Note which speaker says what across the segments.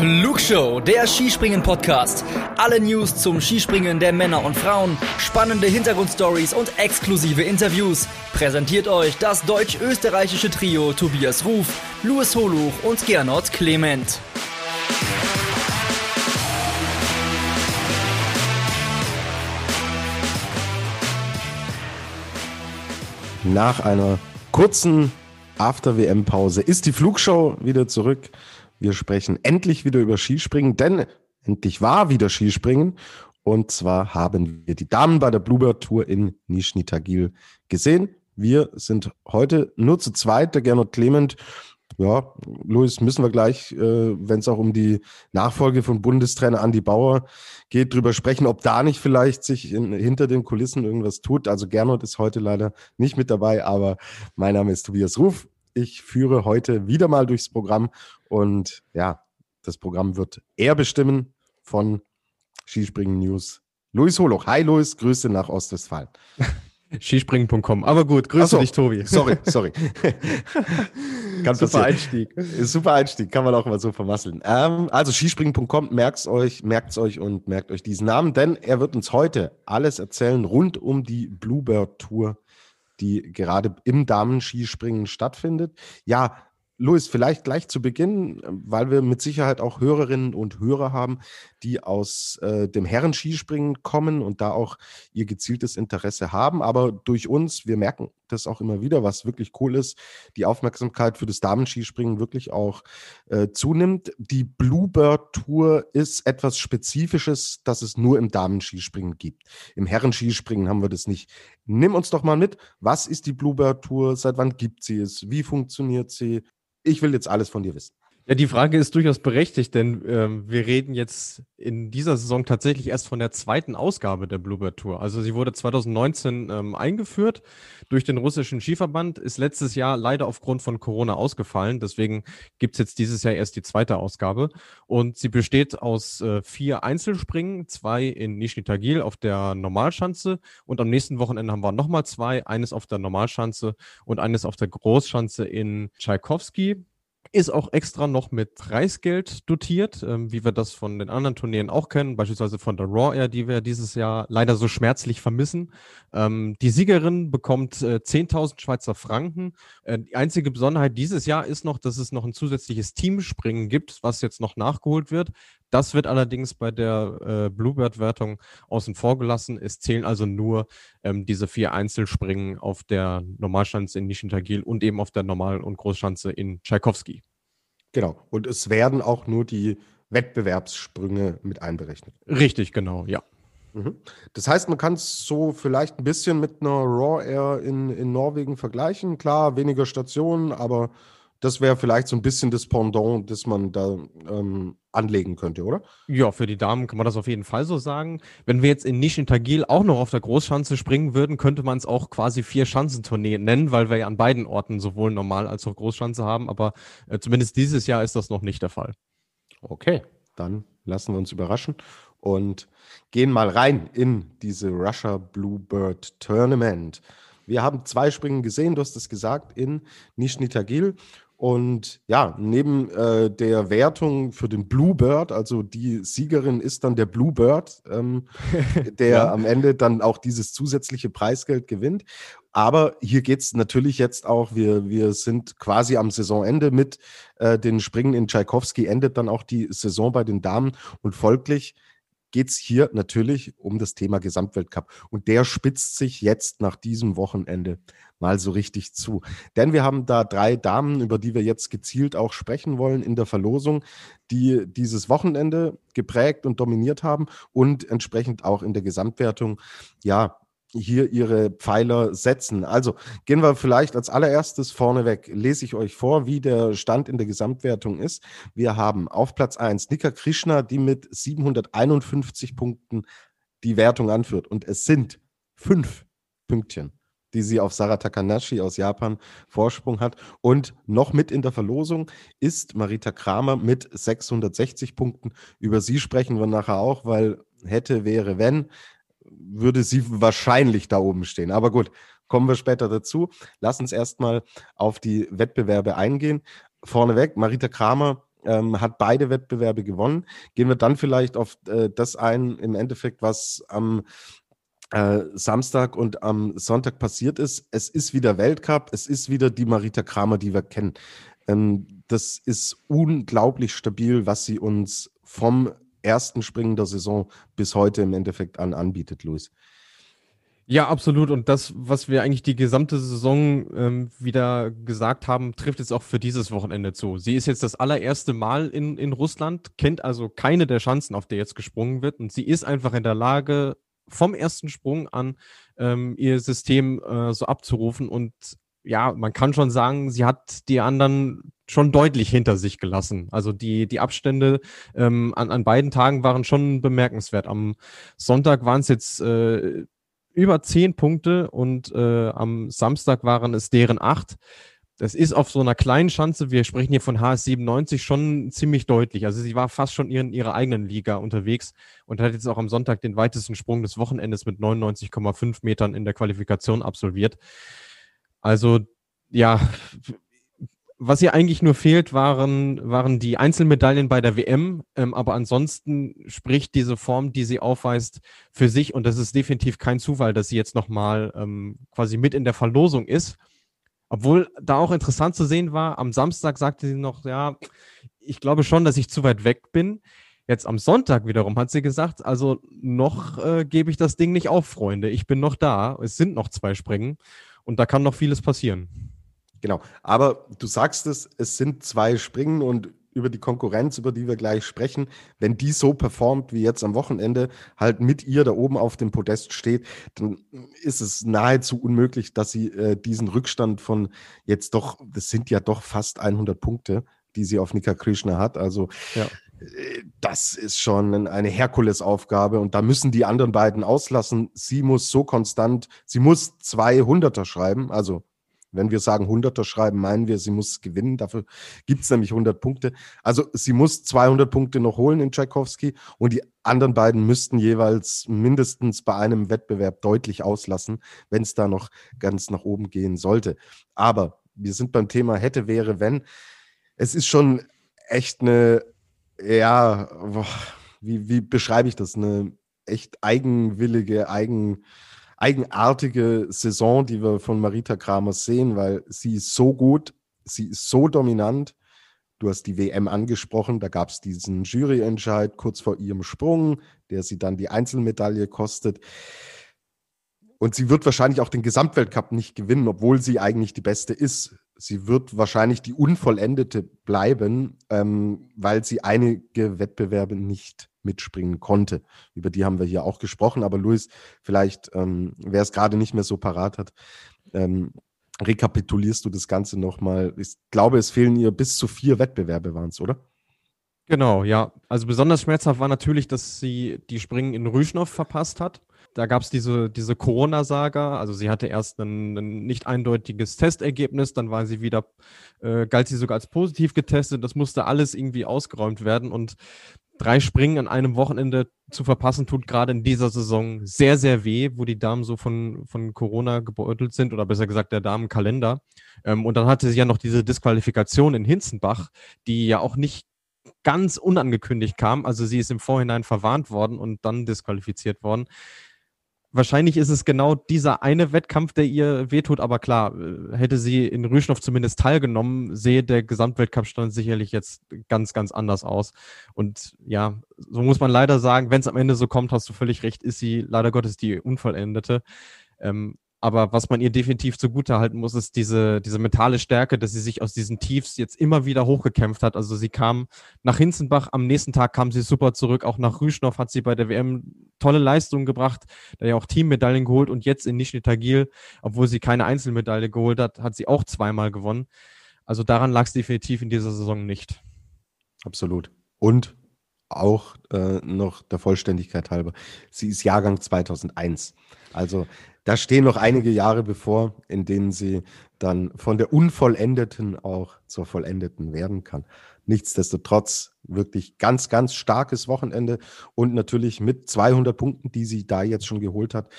Speaker 1: Flugshow, der Skispringen-Podcast. Alle News zum Skispringen der Männer und Frauen, spannende Hintergrundstories und exklusive Interviews. Präsentiert euch das deutsch-österreichische Trio Tobias Ruf, Louis Holuch und Gernot Clement.
Speaker 2: Nach einer kurzen After-WM-Pause ist die Flugshow wieder zurück. Wir sprechen endlich wieder über Skispringen, denn endlich war wieder Skispringen. Und zwar haben wir die Damen bei der Bluebird Tour in Nizhny Tagil gesehen. Wir sind heute nur zu zweit, der Gernot Clement. Ja, Luis, müssen wir gleich, äh, wenn es auch um die Nachfolge von Bundestrainer Andi Bauer geht, drüber sprechen, ob da nicht vielleicht sich in, hinter den Kulissen irgendwas tut. Also Gernot ist heute leider nicht mit dabei, aber mein Name ist Tobias Ruf. Ich führe heute wieder mal durchs Programm und ja, das Programm wird er bestimmen von Skispringen News. Luis Holoch. Hi Luis, Grüße nach Ostwestfalen.
Speaker 3: Skispringen.com. Aber gut, grüße so, dich, Tobi.
Speaker 2: Sorry, sorry.
Speaker 3: Kann super Einstieg.
Speaker 2: Super Einstieg, kann man auch mal so vermasseln. Ähm, also Skispringen.com, merkt's euch, merkt's euch und merkt euch diesen Namen, denn er wird uns heute alles erzählen rund um die Bluebird Tour die gerade im Damenskispringen stattfindet. Ja, Luis, vielleicht gleich zu Beginn, weil wir mit Sicherheit auch Hörerinnen und Hörer haben, die aus äh, dem Herrenskispringen kommen und da auch ihr gezieltes Interesse haben. Aber durch uns, wir merken das auch immer wieder, was wirklich cool ist, die Aufmerksamkeit für das Damenskispringen wirklich auch äh, zunimmt. Die Bluebird Tour ist etwas Spezifisches, das es nur im Damenskispringen gibt. Im Herrenskispringen haben wir das nicht. Nimm uns doch mal mit. Was ist die Bluebird Tour? Seit wann gibt sie es? Wie funktioniert sie? Ich will jetzt alles von dir wissen.
Speaker 3: Ja, die Frage ist durchaus berechtigt, denn ähm, wir reden jetzt in dieser Saison tatsächlich erst von der zweiten Ausgabe der Bluebird Tour. Also sie wurde 2019 ähm, eingeführt durch den russischen Skiverband, ist letztes Jahr leider aufgrund von Corona ausgefallen. Deswegen gibt es jetzt dieses Jahr erst die zweite Ausgabe. Und sie besteht aus äh, vier Einzelspringen, zwei in Nizhny Tagil auf der Normalschanze und am nächsten Wochenende haben wir nochmal zwei, eines auf der Normalschanze und eines auf der Großschanze in Tschaikowski. Ist auch extra noch mit Preisgeld dotiert, ähm, wie wir das von den anderen Turnieren auch kennen, beispielsweise von der Raw Air, die wir dieses Jahr leider so schmerzlich vermissen. Ähm, die Siegerin bekommt äh, 10.000 Schweizer Franken. Äh, die einzige Besonderheit dieses Jahr ist noch, dass es noch ein zusätzliches Teamspringen gibt, was jetzt noch nachgeholt wird. Das wird allerdings bei der äh, Bluebird-Wertung außen vor gelassen. Es zählen also nur ähm, diese vier Einzelspringen auf der Normalschanze in Nischentagil und eben auf der Normal- und Großschanze in Tschaikowski.
Speaker 2: Genau. Und es werden auch nur die Wettbewerbssprünge mit einberechnet.
Speaker 3: Richtig, genau, ja.
Speaker 2: Mhm. Das heißt, man kann es so vielleicht ein bisschen mit einer Raw Air in, in Norwegen vergleichen. Klar, weniger Stationen, aber das wäre vielleicht so ein bisschen das Pendant, das man da ähm, anlegen könnte, oder?
Speaker 3: Ja, für die Damen kann man das auf jeden Fall so sagen. Wenn wir jetzt in Nischen Tagil auch noch auf der Großschanze springen würden, könnte man es auch quasi vier Schanzentournee nennen, weil wir ja an beiden Orten sowohl Normal- als auch Großschanze haben. Aber äh, zumindest dieses Jahr ist das noch nicht der Fall.
Speaker 2: Okay, dann lassen wir uns überraschen und gehen mal rein in diese Russia Bluebird Tournament. Wir haben zwei Springen gesehen, du hast es gesagt, in Nizhny Tagil. Und ja, neben äh, der Wertung für den Bluebird, also die Siegerin ist dann der Bluebird, ähm, der ja. am Ende dann auch dieses zusätzliche Preisgeld gewinnt. Aber hier geht es natürlich jetzt auch, wir, wir sind quasi am Saisonende mit äh, den Springen in Tschaikowski, endet dann auch die Saison bei den Damen und folglich geht es hier natürlich um das Thema Gesamtweltcup. Und der spitzt sich jetzt nach diesem Wochenende mal so richtig zu. Denn wir haben da drei Damen, über die wir jetzt gezielt auch sprechen wollen in der Verlosung, die dieses Wochenende geprägt und dominiert haben und entsprechend auch in der Gesamtwertung, ja, hier ihre Pfeiler setzen. Also gehen wir vielleicht als allererstes vorneweg, lese ich euch vor, wie der Stand in der Gesamtwertung ist. Wir haben auf Platz 1 Nika Krishna, die mit 751 Punkten die Wertung anführt. Und es sind fünf Pünktchen, die sie auf Sarah Takanashi aus Japan Vorsprung hat. Und noch mit in der Verlosung ist Marita Kramer mit 660 Punkten. Über sie sprechen wir nachher auch, weil hätte, wäre, wenn würde sie wahrscheinlich da oben stehen. Aber gut, kommen wir später dazu. Lass uns erstmal auf die Wettbewerbe eingehen. Vorneweg, Marita Kramer ähm, hat beide Wettbewerbe gewonnen. Gehen wir dann vielleicht auf äh, das ein, im Endeffekt, was am äh, Samstag und am Sonntag passiert ist. Es ist wieder Weltcup, es ist wieder die Marita Kramer, die wir kennen. Ähm, das ist unglaublich stabil, was sie uns vom ersten Springen der Saison bis heute im Endeffekt an anbietet, Luis.
Speaker 3: Ja, absolut. Und das, was wir eigentlich die gesamte Saison ähm, wieder gesagt haben, trifft jetzt auch für dieses Wochenende zu. Sie ist jetzt das allererste Mal in, in Russland, kennt also keine der Chancen, auf der jetzt gesprungen wird. Und sie ist einfach in der Lage, vom ersten Sprung an ähm, ihr System äh, so abzurufen. Und ja, man kann schon sagen, sie hat die anderen schon deutlich hinter sich gelassen. Also die, die Abstände ähm, an, an beiden Tagen waren schon bemerkenswert. Am Sonntag waren es jetzt äh, über zehn Punkte und äh, am Samstag waren es deren acht. Das ist auf so einer kleinen Schanze, wir sprechen hier von HS97, schon ziemlich deutlich. Also sie war fast schon in ihrer eigenen Liga unterwegs und hat jetzt auch am Sonntag den weitesten Sprung des Wochenendes mit 99,5 Metern in der Qualifikation absolviert. Also ja, was ihr eigentlich nur fehlt, waren, waren die Einzelmedaillen bei der WM. Ähm, aber ansonsten spricht diese Form, die sie aufweist, für sich. Und das ist definitiv kein Zufall, dass sie jetzt nochmal ähm, quasi mit in der Verlosung ist. Obwohl da auch interessant zu sehen war, am Samstag sagte sie noch, ja, ich glaube schon, dass ich zu weit weg bin. Jetzt am Sonntag wiederum hat sie gesagt, also noch äh, gebe ich das Ding nicht auf, Freunde. Ich bin noch da. Es sind noch zwei Springen und da kann noch vieles passieren.
Speaker 2: Genau. Aber du sagst es, es sind zwei Springen und über die Konkurrenz, über die wir gleich sprechen, wenn die so performt wie jetzt am Wochenende, halt mit ihr da oben auf dem Podest steht, dann ist es nahezu unmöglich, dass sie äh, diesen Rückstand von jetzt doch, das sind ja doch fast 100 Punkte, die sie auf Nika Krishna hat. Also ja. Äh, das ist schon eine Herkulesaufgabe und da müssen die anderen beiden auslassen. Sie muss so konstant, sie muss 200er schreiben, also wenn wir sagen 100er schreiben, meinen wir, sie muss gewinnen. Dafür gibt es nämlich 100 Punkte. Also sie muss 200 Punkte noch holen in Tchaikovsky und die anderen beiden müssten jeweils mindestens bei einem Wettbewerb deutlich auslassen, wenn es da noch ganz nach oben gehen sollte. Aber wir sind beim Thema hätte, wäre, wenn. Es ist schon echt eine, ja, wie, wie beschreibe ich das? Eine echt eigenwillige, eigen eigenartige Saison, die wir von Marita Kramer sehen, weil sie ist so gut, sie ist so dominant. Du hast die WM angesprochen, da gab es diesen Juryentscheid kurz vor ihrem Sprung, der sie dann die Einzelmedaille kostet. Und sie wird wahrscheinlich auch den Gesamtweltcup nicht gewinnen, obwohl sie eigentlich die Beste ist. Sie wird wahrscheinlich die Unvollendete bleiben, ähm, weil sie einige Wettbewerbe nicht mitspringen konnte. Über die haben wir hier auch gesprochen, aber Luis, vielleicht, ähm, wer es gerade nicht mehr so parat hat, ähm, rekapitulierst du das Ganze nochmal. Ich glaube, es fehlen ihr bis zu vier Wettbewerbe, waren es, oder?
Speaker 3: Genau, ja. Also besonders schmerzhaft war natürlich, dass sie die Springen in Rüschnow verpasst hat. Da gab es diese, diese Corona-Saga. Also sie hatte erst ein, ein, nicht eindeutiges Testergebnis, dann war sie wieder, äh, galt sie sogar als positiv getestet. Das musste alles irgendwie ausgeräumt werden. Und drei Springen an einem Wochenende zu verpassen, tut gerade in dieser Saison sehr, sehr weh, wo die Damen so von, von Corona gebeutelt sind oder besser gesagt der Damenkalender. Ähm, und dann hatte sie ja noch diese Disqualifikation in Hinzenbach, die ja auch nicht ganz unangekündigt kam. Also sie ist im Vorhinein verwarnt worden und dann disqualifiziert worden wahrscheinlich ist es genau dieser eine Wettkampf, der ihr wehtut, aber klar, äh, hätte sie in Rüschnow zumindest teilgenommen, sehe der Gesamtweltcup-Stand sicherlich jetzt ganz, ganz anders aus. Und ja, so muss man leider sagen, wenn es am Ende so kommt, hast du völlig recht, ist sie leider Gottes die Unvollendete. Ähm, aber was man ihr definitiv zugute halten muss, ist diese, diese mentale Stärke, dass sie sich aus diesen Tiefs jetzt immer wieder hochgekämpft hat. Also sie kam nach Hinzenbach, am nächsten Tag kam sie super zurück. Auch nach Rüschnow hat sie bei der WM tolle Leistungen gebracht, da ja auch Teammedaillen geholt und jetzt in Nizhny Tagil, obwohl sie keine Einzelmedaille geholt hat, hat sie auch zweimal gewonnen. Also daran lag es definitiv in dieser Saison nicht.
Speaker 2: Absolut. Und auch äh, noch der Vollständigkeit halber, sie ist Jahrgang 2001. Also da stehen noch einige Jahre bevor, in denen sie dann von der Unvollendeten auch zur Vollendeten werden kann. Nichtsdestotrotz wirklich ganz, ganz starkes Wochenende und natürlich mit 200 Punkten, die sie da jetzt schon geholt hat,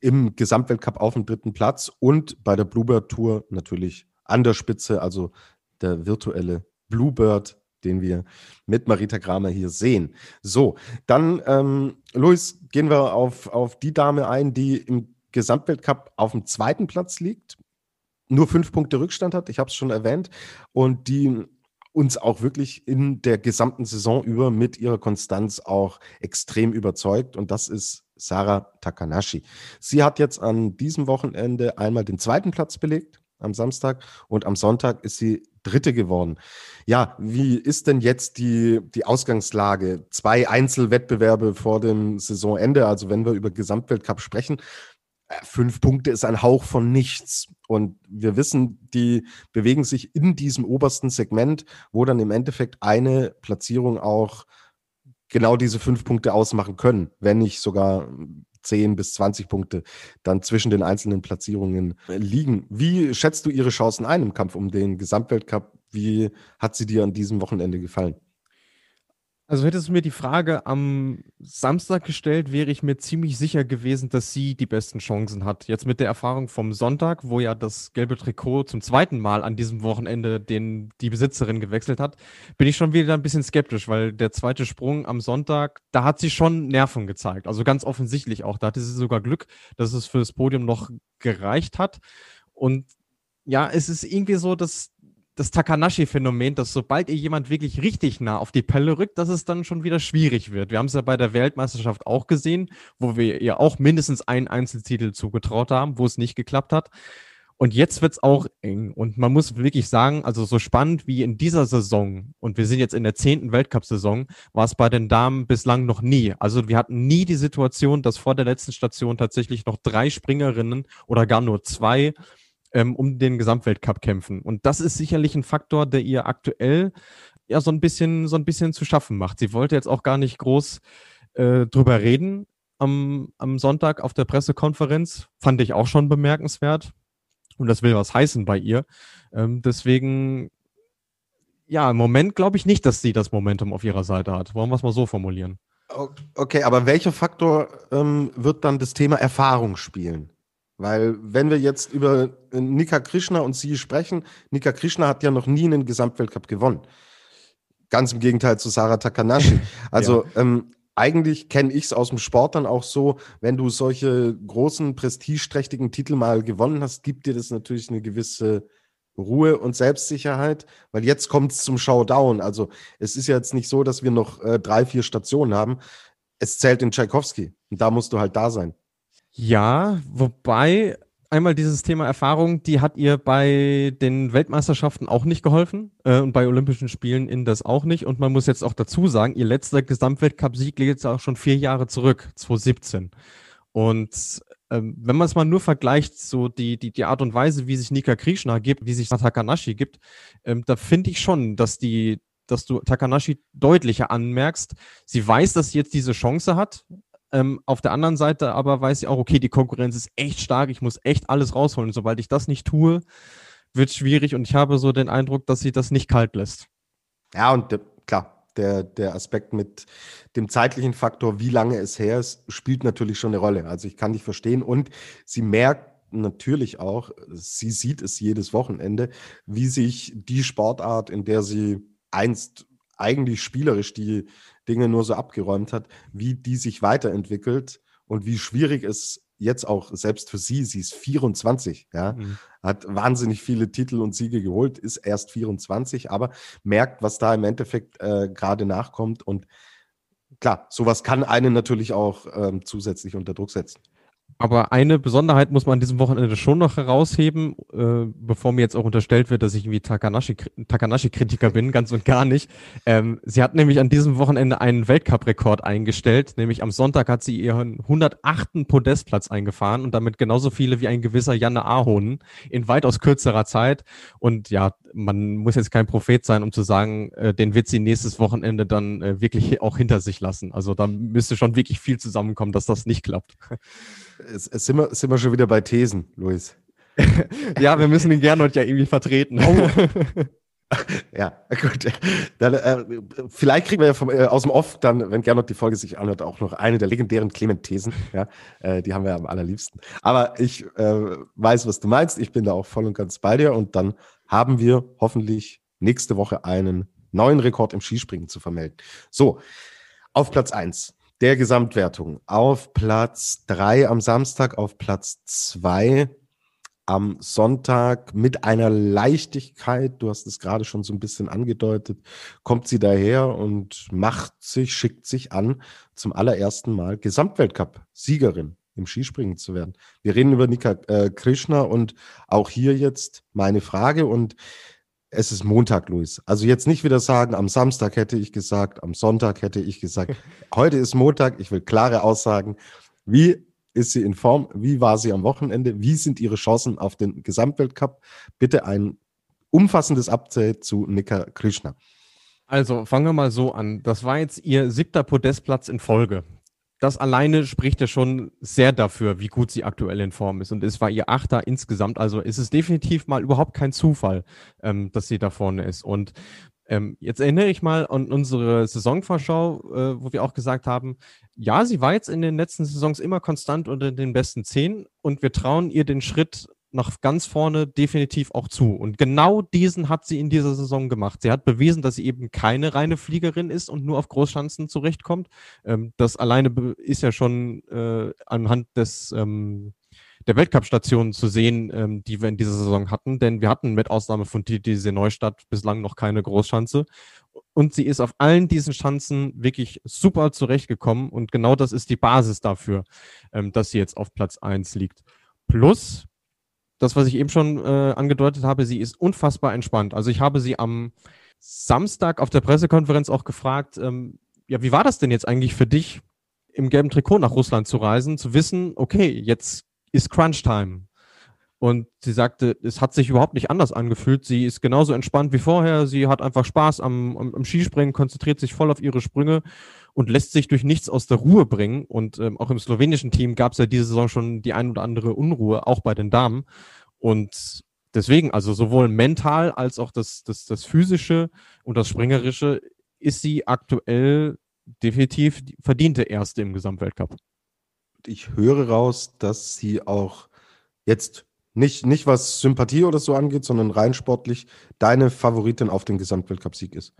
Speaker 2: im Gesamtweltcup auf dem dritten Platz und bei der Bluebird Tour natürlich an der Spitze, also der virtuelle Bluebird den wir mit Marita Kramer hier sehen. So, dann, ähm, Luis, gehen wir auf, auf die Dame ein, die im Gesamtweltcup auf dem zweiten Platz liegt, nur fünf Punkte Rückstand hat, ich habe es schon erwähnt, und die uns auch wirklich in der gesamten Saison über mit ihrer Konstanz auch extrem überzeugt. Und das ist Sarah Takanashi. Sie hat jetzt an diesem Wochenende einmal den zweiten Platz belegt, am Samstag, und am Sonntag ist sie Dritte geworden. Ja, wie ist denn jetzt die, die Ausgangslage? Zwei Einzelwettbewerbe vor dem Saisonende, also wenn wir über Gesamtweltcup sprechen, fünf Punkte ist ein Hauch von nichts. Und wir wissen, die bewegen sich in diesem obersten Segment, wo dann im Endeffekt eine Platzierung auch genau diese fünf Punkte ausmachen können, wenn nicht sogar 10 bis 20 Punkte dann zwischen den einzelnen Platzierungen liegen. Wie schätzt du ihre Chancen ein im Kampf um den Gesamtweltcup? Wie hat sie dir an diesem Wochenende gefallen?
Speaker 3: Also hättest du mir die Frage am Samstag gestellt, wäre ich mir ziemlich sicher gewesen, dass sie die besten Chancen hat. Jetzt mit der Erfahrung vom Sonntag, wo ja das gelbe Trikot zum zweiten Mal an diesem Wochenende den, die Besitzerin gewechselt hat, bin ich schon wieder ein bisschen skeptisch, weil der zweite Sprung am Sonntag, da hat sie schon Nerven gezeigt. Also ganz offensichtlich auch. Da hatte sie sogar Glück, dass es für das Podium noch gereicht hat. Und ja, es ist irgendwie so, dass das Takanashi-Phänomen, dass sobald ihr jemand wirklich richtig nah auf die Pelle rückt, dass es dann schon wieder schwierig wird. Wir haben es ja bei der Weltmeisterschaft auch gesehen, wo wir ihr auch mindestens einen Einzeltitel zugetraut haben, wo es nicht geklappt hat. Und jetzt wird es auch eng. Und man muss wirklich sagen, also so spannend wie in dieser Saison, und wir sind jetzt in der zehnten Weltcup-Saison, war es bei den Damen bislang noch nie. Also wir hatten nie die Situation, dass vor der letzten Station tatsächlich noch drei Springerinnen oder gar nur zwei ähm, um den Gesamtweltcup kämpfen. Und das ist sicherlich ein Faktor, der ihr aktuell ja so ein bisschen, so ein bisschen zu schaffen macht. Sie wollte jetzt auch gar nicht groß äh, drüber reden am, am Sonntag auf der Pressekonferenz. Fand ich auch schon bemerkenswert. Und das will was heißen bei ihr. Ähm, deswegen, ja, im Moment glaube ich nicht, dass sie das Momentum auf ihrer Seite hat. Wollen wir es mal so formulieren?
Speaker 2: Okay, aber welcher Faktor ähm, wird dann das Thema Erfahrung spielen? Weil, wenn wir jetzt über Nika Krishna und sie sprechen, Nika Krishna hat ja noch nie einen Gesamtweltcup gewonnen. Ganz im Gegenteil zu Sarah Takanashi. Also, ja. ähm, eigentlich kenne ich es aus dem Sport dann auch so, wenn du solche großen, prestigeträchtigen Titel mal gewonnen hast, gibt dir das natürlich eine gewisse Ruhe und Selbstsicherheit, weil jetzt kommt es zum Showdown. Also es ist ja jetzt nicht so, dass wir noch äh, drei, vier Stationen haben. Es zählt in Tchaikovsky und da musst du halt da sein.
Speaker 3: Ja, wobei einmal dieses Thema Erfahrung, die hat ihr bei den Weltmeisterschaften auch nicht geholfen äh, und bei Olympischen Spielen in das auch nicht. Und man muss jetzt auch dazu sagen, ihr letzter Gesamtweltcup-Sieg liegt jetzt auch schon vier Jahre zurück, 2017. Und ähm, wenn man es mal nur vergleicht, so die, die, die Art und Weise, wie sich Nika Krishna gibt, wie sich Takanashi gibt, ähm, da finde ich schon, dass die dass du Takanashi deutlicher anmerkst. Sie weiß, dass sie jetzt diese Chance hat, ähm, auf der anderen Seite aber weiß ich auch, okay, die Konkurrenz ist echt stark, ich muss echt alles rausholen. Sobald ich das nicht tue, wird es schwierig und ich habe so den Eindruck, dass sie das nicht kalt lässt.
Speaker 2: Ja, und äh, klar, der, der Aspekt mit dem zeitlichen Faktor, wie lange es her ist, spielt natürlich schon eine Rolle. Also ich kann dich verstehen und sie merkt natürlich auch, sie sieht es jedes Wochenende, wie sich die Sportart, in der sie einst eigentlich spielerisch die Dinge nur so abgeräumt hat, wie die sich weiterentwickelt und wie schwierig es jetzt auch selbst für sie, sie ist 24, ja, mhm. hat wahnsinnig viele Titel und Siege geholt, ist erst 24, aber merkt, was da im Endeffekt äh, gerade nachkommt und klar, sowas kann einen natürlich auch ähm, zusätzlich unter Druck setzen.
Speaker 3: Aber eine Besonderheit muss man an diesem Wochenende schon noch herausheben, äh, bevor mir jetzt auch unterstellt wird, dass ich irgendwie Takanashi-Kritiker Takanashi bin, ganz und gar nicht. Ähm, sie hat nämlich an diesem Wochenende einen Weltcup-Rekord eingestellt, nämlich am Sonntag hat sie ihren 108. Podestplatz eingefahren und damit genauso viele wie ein gewisser Janne Ahonen in weitaus kürzerer Zeit. Und ja, man muss jetzt kein Prophet sein, um zu sagen, äh, den wird sie nächstes Wochenende dann äh, wirklich auch hinter sich lassen. Also da müsste schon wirklich viel zusammenkommen, dass das nicht klappt.
Speaker 2: Es, es sind, wir, sind wir schon wieder bei Thesen, Luis.
Speaker 3: ja, wir müssen den Gernot ja irgendwie vertreten. Oh.
Speaker 2: ja, gut. Dann, äh, vielleicht kriegen wir ja vom, äh, aus dem Off dann, wenn Gernot die Folge sich anhört, auch noch eine der legendären Clement-Thesen. Ja, äh, die haben wir am allerliebsten. Aber ich äh, weiß, was du meinst. Ich bin da auch voll und ganz bei dir. Und dann haben wir hoffentlich nächste Woche einen neuen Rekord im Skispringen zu vermelden. So, auf Platz 1 der Gesamtwertung. Auf Platz 3 am Samstag, auf Platz 2 am Sonntag mit einer Leichtigkeit, du hast es gerade schon so ein bisschen angedeutet, kommt sie daher und macht sich, schickt sich an, zum allerersten Mal Gesamtweltcup-Siegerin im Skispringen zu werden. Wir reden über Nika äh, Krishna und auch hier jetzt meine Frage und es ist Montag, Luis. Also jetzt nicht wieder sagen, am Samstag hätte ich gesagt, am Sonntag hätte ich gesagt. Heute ist Montag, ich will klare Aussagen. Wie ist sie in Form? Wie war sie am Wochenende? Wie sind ihre Chancen auf den Gesamtweltcup? Bitte ein umfassendes Update zu Nika Krishna.
Speaker 3: Also fangen wir mal so an. Das war jetzt ihr siebter Podestplatz in Folge. Das alleine spricht ja schon sehr dafür, wie gut sie aktuell in Form ist. Und es war ihr Achter insgesamt. Also ist es definitiv mal überhaupt kein Zufall, ähm, dass sie da vorne ist. Und ähm, jetzt erinnere ich mal an unsere Saisonvorschau, äh, wo wir auch gesagt haben, ja, sie war jetzt in den letzten Saisons immer konstant unter den besten zehn und wir trauen ihr den Schritt nach ganz vorne definitiv auch zu. Und genau diesen hat sie in dieser Saison gemacht. Sie hat bewiesen, dass sie eben keine reine Fliegerin ist und nur auf Großschanzen zurechtkommt. Ähm, das alleine ist ja schon äh, anhand des ähm, der Weltcup-Stationen zu sehen, ähm, die wir in dieser Saison hatten. Denn wir hatten mit Ausnahme von TTC Neustadt bislang noch keine Großschanze. Und sie ist auf allen diesen Schanzen wirklich super zurechtgekommen. Und genau das ist die Basis dafür, ähm, dass sie jetzt auf Platz eins liegt. Plus, das, was ich eben schon äh, angedeutet habe, sie ist unfassbar entspannt. Also ich habe sie am Samstag auf der Pressekonferenz auch gefragt, ähm, ja, wie war das denn jetzt eigentlich für dich, im gelben Trikot nach Russland zu reisen, zu wissen, okay, jetzt ist Crunch Time. Und sie sagte, es hat sich überhaupt nicht anders angefühlt. Sie ist genauso entspannt wie vorher. Sie hat einfach Spaß am, am, am Skispringen, konzentriert sich voll auf ihre Sprünge und lässt sich durch nichts aus der Ruhe bringen. Und ähm, auch im slowenischen Team gab es ja diese Saison schon die ein oder andere Unruhe, auch bei den Damen. Und deswegen, also sowohl mental als auch das, das, das physische und das springerische ist sie aktuell definitiv verdiente Erste im Gesamtweltcup
Speaker 2: ich höre raus, dass sie auch jetzt nicht, nicht was Sympathie oder so angeht, sondern rein sportlich deine Favoritin auf den Gesamtweltcup-Sieg ist.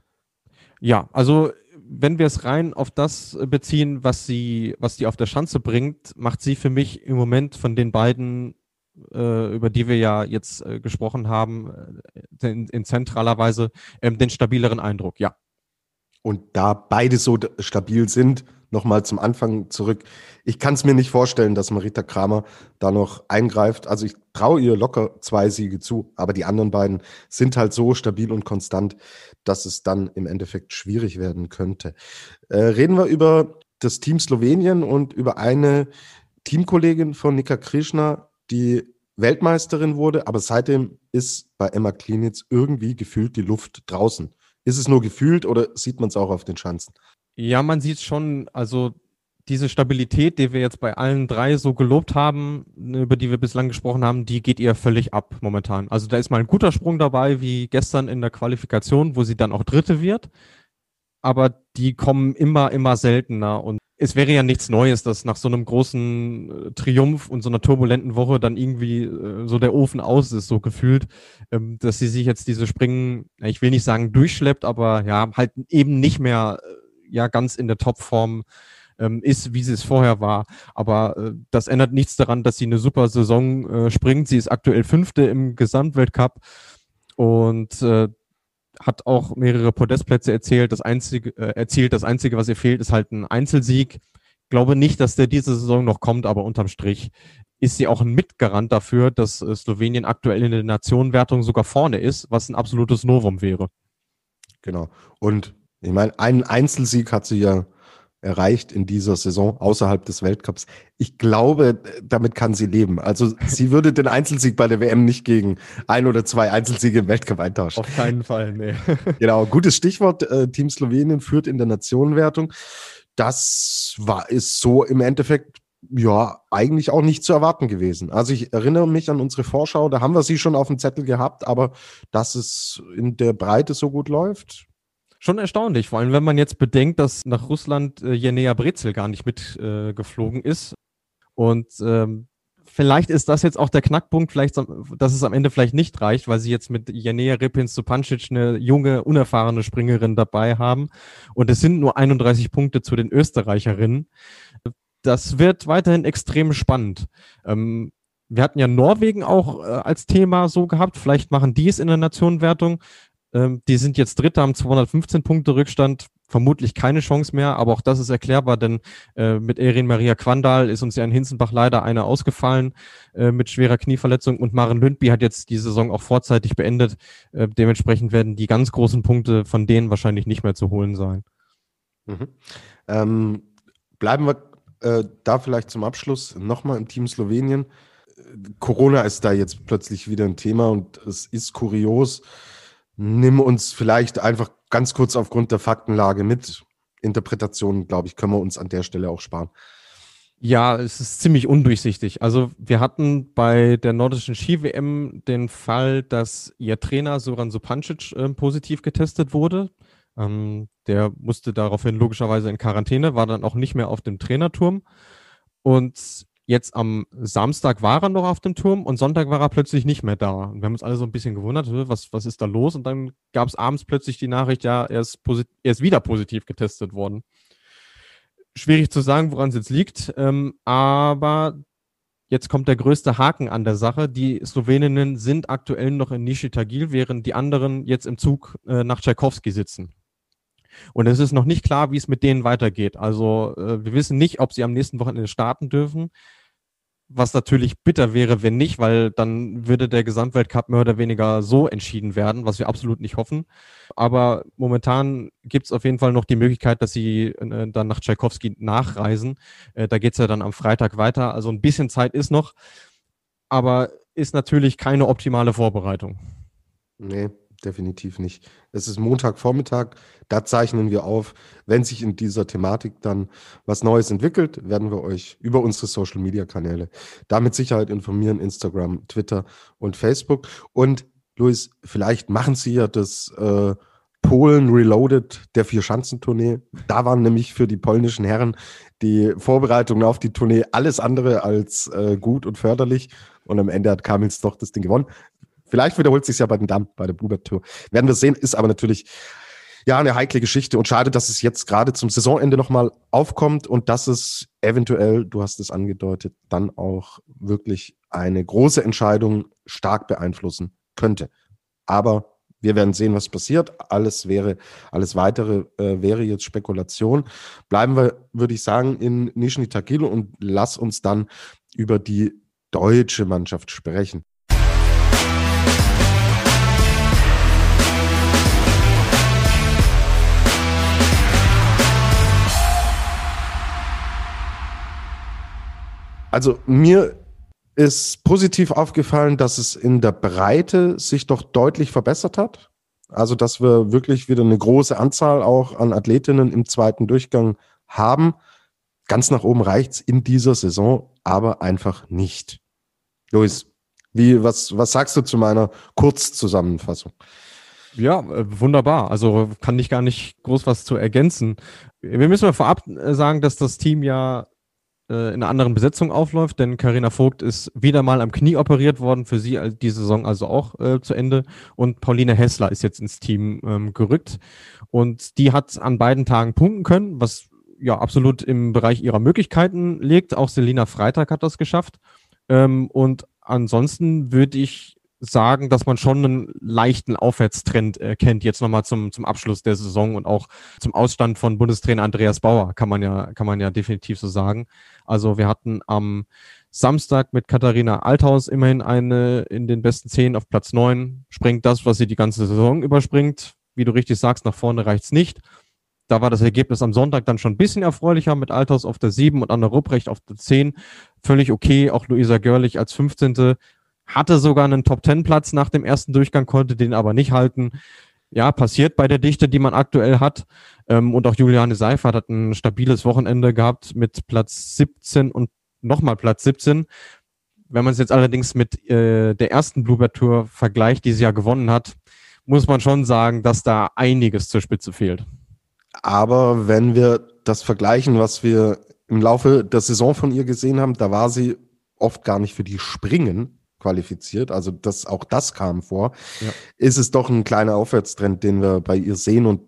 Speaker 3: Ja, also wenn wir es rein auf das beziehen, was sie, was die auf der Schanze bringt, macht sie für mich im Moment von den beiden, äh, über die wir ja jetzt äh, gesprochen haben, äh, in, in, zentraler Weise ähm, den stabileren Eindruck, ja.
Speaker 2: Und da beide so stabil sind, nochmal zum Anfang zurück. Ich kann es mir nicht vorstellen, dass Marita Kramer da noch eingreift. Also ich traue ihr locker zwei Siege zu, aber die anderen beiden sind halt so stabil und konstant, dass es dann im Endeffekt schwierig werden könnte. Äh, reden wir über das Team Slowenien und über eine Teamkollegin von Nika Krishna, die Weltmeisterin wurde, aber seitdem ist bei Emma Klinitz irgendwie gefühlt die Luft draußen. Ist es nur gefühlt oder sieht man es auch auf den Schanzen?
Speaker 3: Ja, man sieht schon, also diese Stabilität, die wir jetzt bei allen drei so gelobt haben, über die wir bislang gesprochen haben, die geht ihr völlig ab momentan. Also da ist mal ein guter Sprung dabei, wie gestern in der Qualifikation, wo sie dann auch Dritte wird. Aber die kommen immer, immer seltener. Und es wäre ja nichts Neues, dass nach so einem großen äh, Triumph und so einer turbulenten Woche dann irgendwie äh, so der Ofen aus ist, so gefühlt, ähm, dass sie sich jetzt diese Springen, ich will nicht sagen durchschleppt, aber ja, halt eben nicht mehr äh, ja ganz in der Topform ähm, ist, wie sie es vorher war. Aber äh, das ändert nichts daran, dass sie eine super Saison äh, springt. Sie ist aktuell Fünfte im Gesamtweltcup und äh, hat auch mehrere Podestplätze erzählt. Das einzige, äh, erzielt. Das Einzige, was ihr fehlt, ist halt ein Einzelsieg. Glaube nicht, dass der diese Saison noch kommt, aber unterm Strich ist sie auch ein Mitgarant dafür, dass äh, Slowenien aktuell in der Nationenwertung sogar vorne ist, was ein absolutes Novum wäre.
Speaker 2: Genau. Und ich meine, einen Einzelsieg hat sie ja erreicht in dieser Saison außerhalb des Weltcups. Ich glaube, damit kann sie leben. Also sie würde den Einzelsieg bei der WM nicht gegen ein oder zwei Einzelsiege im Weltcup eintauschen.
Speaker 3: Auf keinen Fall, nee.
Speaker 2: genau, gutes Stichwort. Äh, Team Slowenien führt in der Nationenwertung. Das war, ist so im Endeffekt ja, eigentlich auch nicht zu erwarten gewesen. Also ich erinnere mich an unsere Vorschau, da haben wir sie schon auf dem Zettel gehabt, aber dass es in der Breite so gut läuft,
Speaker 3: schon erstaunlich, vor allem wenn man jetzt bedenkt, dass nach Russland äh, Jenea Brezel gar nicht mitgeflogen äh, ist. Und ähm, vielleicht ist das jetzt auch der Knackpunkt, vielleicht, dass es am Ende vielleicht nicht reicht, weil sie jetzt mit Janea Ripins Supancic eine junge, unerfahrene Springerin dabei haben. Und es sind nur 31 Punkte zu den Österreicherinnen. Das wird weiterhin extrem spannend. Ähm, wir hatten ja Norwegen auch äh, als Thema so gehabt. Vielleicht machen die es in der Nationenwertung. Ähm, die sind jetzt Dritter, haben 215 Punkte Rückstand vermutlich keine Chance mehr, aber auch das ist erklärbar, denn äh, mit Erin Maria Quandal ist uns ja in Hinzenbach leider eine ausgefallen äh, mit schwerer Knieverletzung und Maren Lündby hat jetzt die Saison auch vorzeitig beendet. Äh, dementsprechend werden die ganz großen Punkte von denen wahrscheinlich nicht mehr zu holen sein.
Speaker 2: Mhm. Ähm, bleiben wir äh, da vielleicht zum Abschluss nochmal im Team Slowenien. Corona ist da jetzt plötzlich wieder ein Thema und es ist kurios. Nimm uns vielleicht einfach ganz kurz aufgrund der Faktenlage mit. Interpretationen, glaube ich, können wir uns an der Stelle auch sparen.
Speaker 3: Ja, es ist ziemlich undurchsichtig. Also wir hatten bei der nordischen Ski-WM den Fall, dass ihr Trainer Soran Supancic äh, positiv getestet wurde. Ähm, der musste daraufhin logischerweise in Quarantäne, war dann auch nicht mehr auf dem Trainerturm. Und Jetzt am Samstag war er noch auf dem Turm und Sonntag war er plötzlich nicht mehr da. Und wir haben uns alle so ein bisschen gewundert, was, was ist da los? Und dann gab es abends plötzlich die Nachricht, ja, er ist, er ist wieder positiv getestet worden. Schwierig zu sagen, woran es jetzt liegt, ähm, aber jetzt kommt der größte Haken an der Sache. Die Sloweninnen sind aktuell noch in Nishitagil, während die anderen jetzt im Zug äh, nach Tchaikovsky sitzen. Und es ist noch nicht klar, wie es mit denen weitergeht. Also äh, wir wissen nicht, ob sie am nächsten Wochenende starten dürfen. Was natürlich bitter wäre, wenn nicht, weil dann würde der Gesamtweltcup mehr oder weniger so entschieden werden, was wir absolut nicht hoffen. Aber momentan gibt es auf jeden Fall noch die Möglichkeit, dass sie äh, dann nach Tchaikovsky nachreisen. Äh, da geht es ja dann am Freitag weiter. Also ein bisschen Zeit ist noch, aber ist natürlich keine optimale Vorbereitung.
Speaker 2: Nee, definitiv nicht. Es ist Montagvormittag, da zeichnen wir auf. Wenn sich in dieser Thematik dann was Neues entwickelt, werden wir euch über unsere Social Media Kanäle da mit Sicherheit informieren: Instagram, Twitter und Facebook. Und Luis, vielleicht machen Sie ja das äh, Polen Reloaded der Vier-Schanzentournee. Da waren nämlich für die polnischen Herren die Vorbereitungen auf die Tournee alles andere als äh, gut und förderlich. Und am Ende hat Kamils doch das Ding gewonnen. Vielleicht wiederholt sich ja bei den Damen, bei der Bluebird Tour. Werden wir sehen, ist aber natürlich ja eine heikle Geschichte und schade, dass es jetzt gerade zum Saisonende nochmal aufkommt und dass es eventuell, du hast es angedeutet, dann auch wirklich eine große Entscheidung stark beeinflussen könnte. Aber wir werden sehen, was passiert. Alles wäre, alles weitere äh, wäre jetzt Spekulation. Bleiben wir, würde ich sagen, in Nizhny Tagil und lass uns dann über die deutsche Mannschaft sprechen. Also mir ist positiv aufgefallen, dass es in der Breite sich doch deutlich verbessert hat. Also, dass wir wirklich wieder eine große Anzahl auch an Athletinnen im zweiten Durchgang haben. Ganz nach oben reicht's in dieser Saison, aber einfach nicht. Luis, wie, was, was sagst du zu meiner Kurzzusammenfassung?
Speaker 3: Ja, äh, wunderbar. Also kann ich gar nicht groß was zu ergänzen. Wir müssen mal vorab äh, sagen, dass das Team ja äh, in einer anderen Besetzung aufläuft, denn Karina Vogt ist wieder mal am Knie operiert worden, für sie die Saison also auch äh, zu Ende. Und Pauline Hessler ist jetzt ins Team ähm, gerückt. Und die hat an beiden Tagen punkten können, was ja absolut im Bereich ihrer Möglichkeiten liegt. Auch Selina Freitag hat das geschafft. Ähm, und ansonsten würde ich sagen, dass man schon einen leichten Aufwärtstrend erkennt, jetzt nochmal zum, zum Abschluss der Saison und auch zum Ausstand von Bundestrainer Andreas Bauer, kann man ja, kann man ja definitiv so sagen. Also wir hatten am Samstag mit Katharina Althaus immerhin eine in den besten zehn auf Platz neun, springt das, was sie die ganze Saison überspringt. Wie du richtig sagst, nach vorne reicht's nicht. Da war das Ergebnis am Sonntag dann schon ein bisschen erfreulicher mit Althaus auf der 7 und Anna Rupprecht auf der 10. Völlig okay. Auch Luisa Görlich als 15 hatte sogar einen Top-10-Platz nach dem ersten Durchgang, konnte den aber nicht halten. Ja, passiert bei der Dichte, die man aktuell hat. Ähm, und auch Juliane Seifert hat ein stabiles Wochenende gehabt mit Platz 17 und nochmal Platz 17. Wenn man es jetzt allerdings mit äh, der ersten Bluebird Tour vergleicht, die sie ja gewonnen hat, muss man schon sagen, dass da einiges zur Spitze fehlt.
Speaker 2: Aber wenn wir das vergleichen, was wir im Laufe der Saison von ihr gesehen haben, da war sie oft gar nicht für die Springen qualifiziert. Also das, auch das kam vor. Ja. Ist es doch ein kleiner Aufwärtstrend, den wir bei ihr sehen und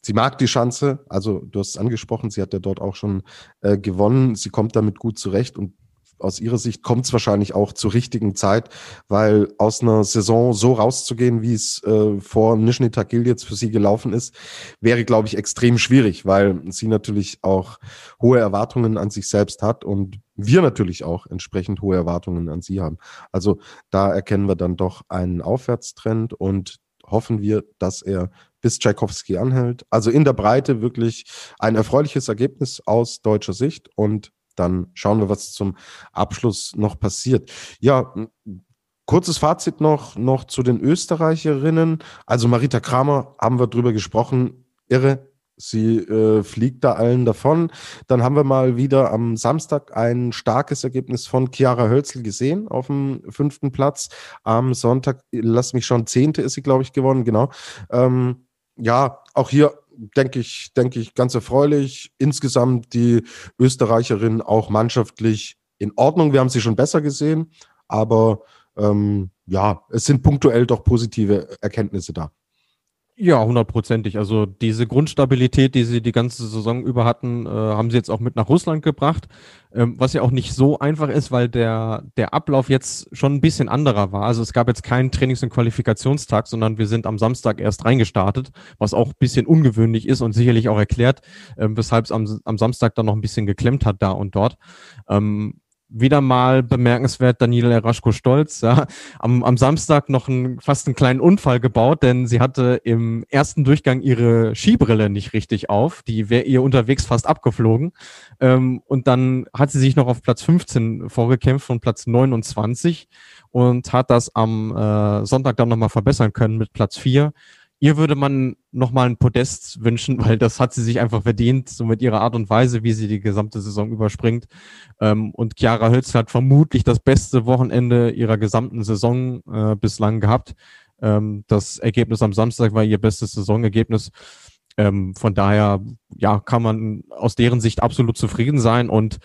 Speaker 2: Sie mag die Chance, also du hast es angesprochen, sie hat ja dort auch schon äh, gewonnen. Sie kommt damit gut zurecht und aus ihrer Sicht kommt es wahrscheinlich auch zur richtigen Zeit, weil aus einer Saison so rauszugehen, wie es äh, vor Nizhny Tagil jetzt für sie gelaufen ist, wäre, glaube ich, extrem schwierig, weil sie natürlich auch hohe Erwartungen an sich selbst hat und wir natürlich auch entsprechend hohe Erwartungen an sie haben. Also da erkennen wir dann doch einen Aufwärtstrend und hoffen wir, dass er bis Tchaikovsky anhält. Also in der Breite wirklich ein erfreuliches Ergebnis aus deutscher Sicht und dann schauen wir, was zum Abschluss noch passiert. Ja, kurzes Fazit noch, noch zu den Österreicherinnen. Also Marita Kramer haben wir drüber gesprochen. Irre. Sie äh, fliegt da allen davon. Dann haben wir mal wieder am Samstag ein starkes Ergebnis von Chiara Hölzel gesehen auf dem fünften Platz. Am Sonntag, lass mich schon, zehnte ist sie, glaube ich, gewonnen, genau. Ähm, ja, auch hier denke ich, denke ich, ganz erfreulich. Insgesamt die Österreicherin auch mannschaftlich in Ordnung. Wir haben sie schon besser gesehen, aber ähm, ja, es sind punktuell doch positive Erkenntnisse da.
Speaker 3: Ja, hundertprozentig. Also diese Grundstabilität, die sie die ganze Saison über hatten, äh, haben sie jetzt auch mit nach Russland gebracht, ähm, was ja auch nicht so einfach ist, weil der, der Ablauf jetzt schon ein bisschen anderer war. Also es gab jetzt keinen Trainings- und Qualifikationstag, sondern wir sind am Samstag erst reingestartet, was auch ein bisschen ungewöhnlich ist und sicherlich auch erklärt, äh, weshalb es am, am Samstag dann noch ein bisschen geklemmt hat da und dort. Ähm, wieder mal bemerkenswert Daniela Raschko-Stolz, ja, am, am Samstag noch einen, fast einen kleinen Unfall gebaut, denn sie hatte im ersten Durchgang ihre Skibrille nicht richtig auf. Die wäre ihr unterwegs fast abgeflogen. Ähm, und dann hat sie sich noch auf Platz 15 vorgekämpft von Platz 29 und hat das am äh, Sonntag dann nochmal verbessern können mit Platz 4 ihr würde man nochmal ein Podest wünschen, weil das hat sie sich einfach verdient, so mit ihrer Art und Weise, wie sie die gesamte Saison überspringt. Ähm, und Chiara Hölz hat vermutlich das beste Wochenende ihrer gesamten Saison äh, bislang gehabt. Ähm, das Ergebnis am Samstag war ihr bestes Saisonergebnis. Ähm, von daher, ja, kann man aus deren Sicht absolut zufrieden sein und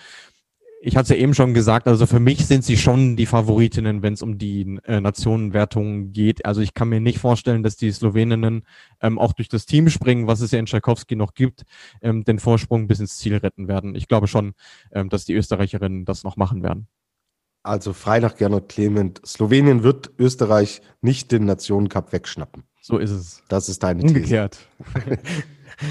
Speaker 3: ich hatte es ja eben schon gesagt, also für mich sind sie schon die Favoritinnen, wenn es um die äh, Nationenwertung geht. Also ich kann mir nicht vorstellen, dass die Sloweninnen ähm, auch durch das Team springen, was es ja in Tchaikovsky noch gibt, ähm, den Vorsprung bis ins Ziel retten werden. Ich glaube schon, ähm, dass die Österreicherinnen das noch machen werden.
Speaker 2: Also frei nach Gernot Clement. Slowenien wird Österreich nicht den Nationencup wegschnappen.
Speaker 3: So ist es.
Speaker 2: Das ist deine
Speaker 3: Umgekehrt.